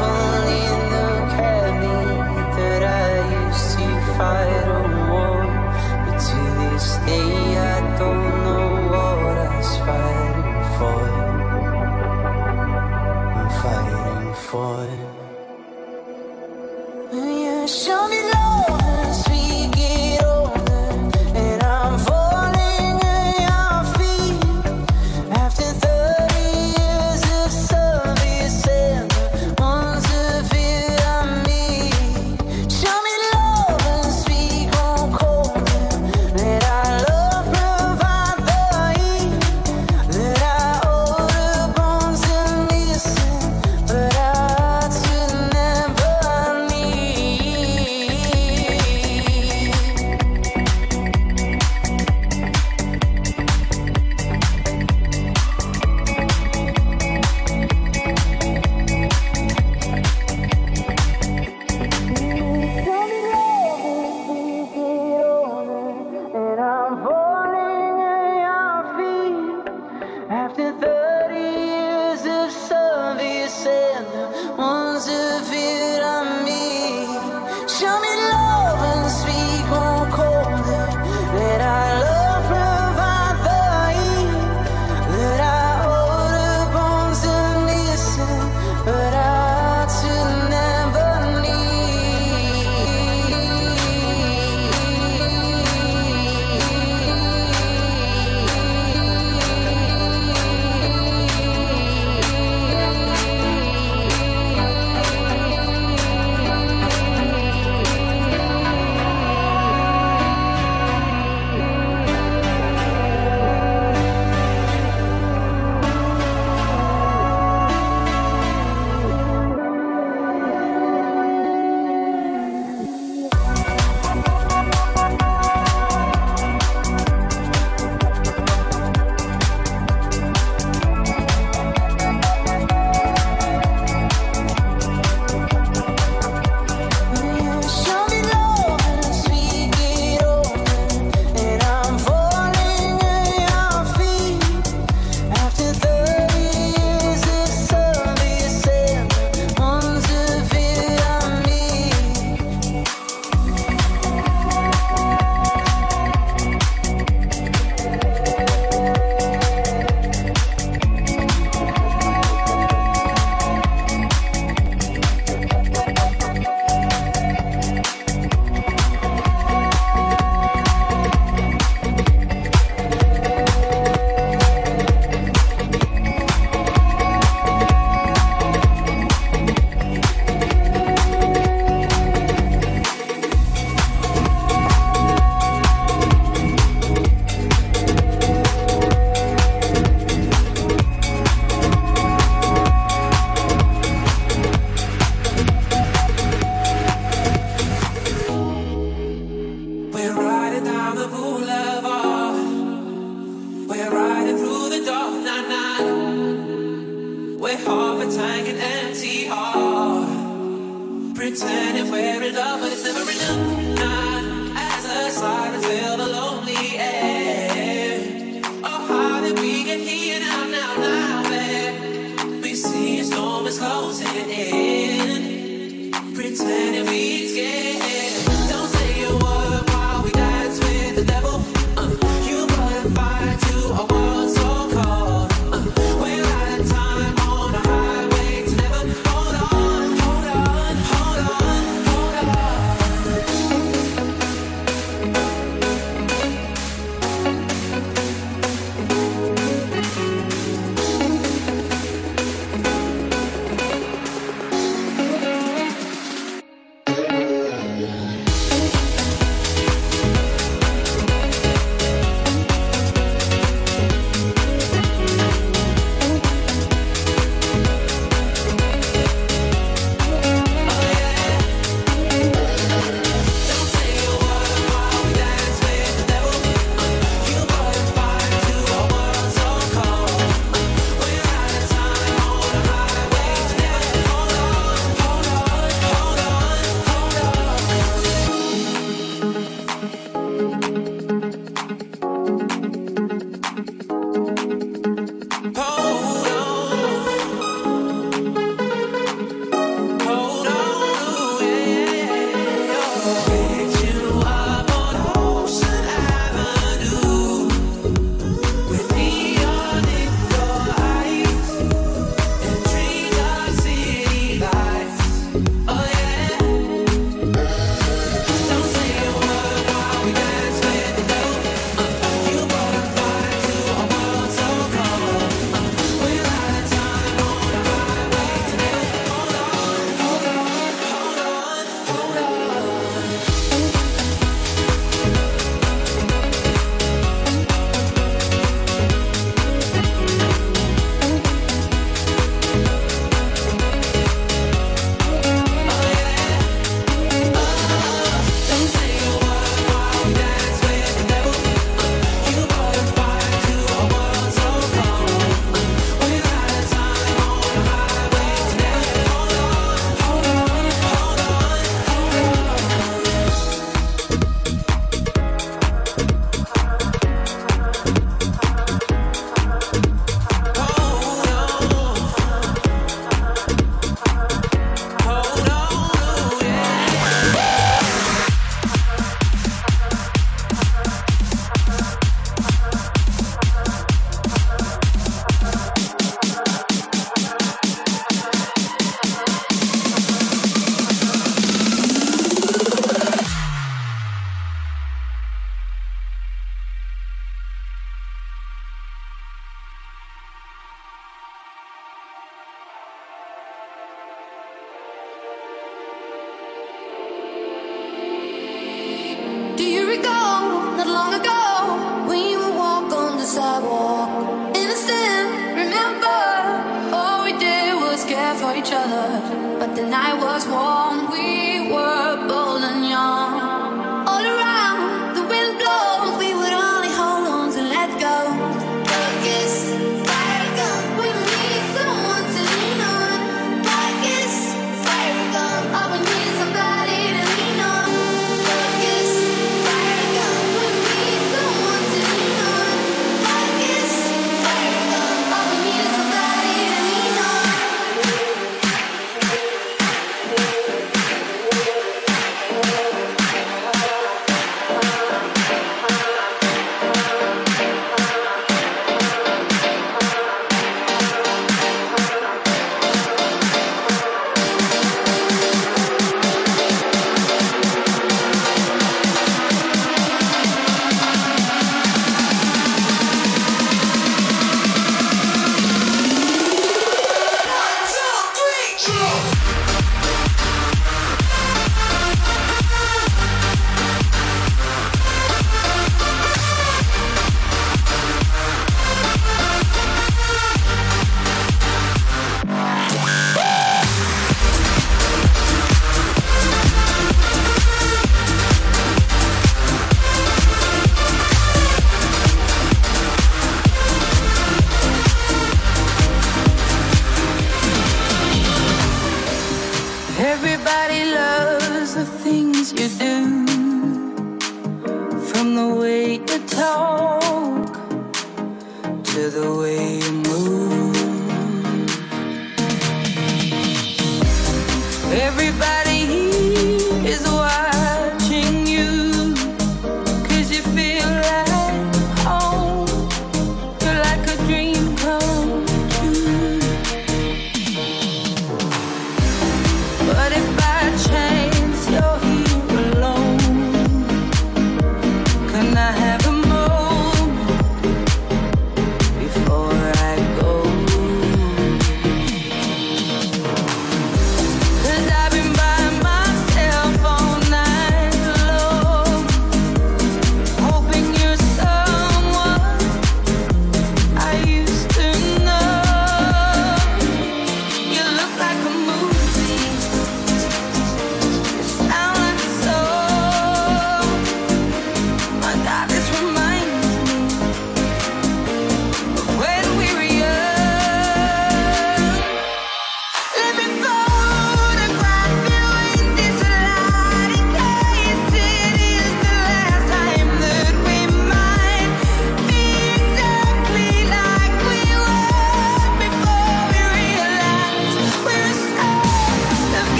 fun. pretend and we're in love, but it's never enough. Not as a side to fill the lonely air. Oh, how did we get here now, now, now, babe? We see a storm is closing in. Pretending we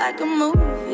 like a movie.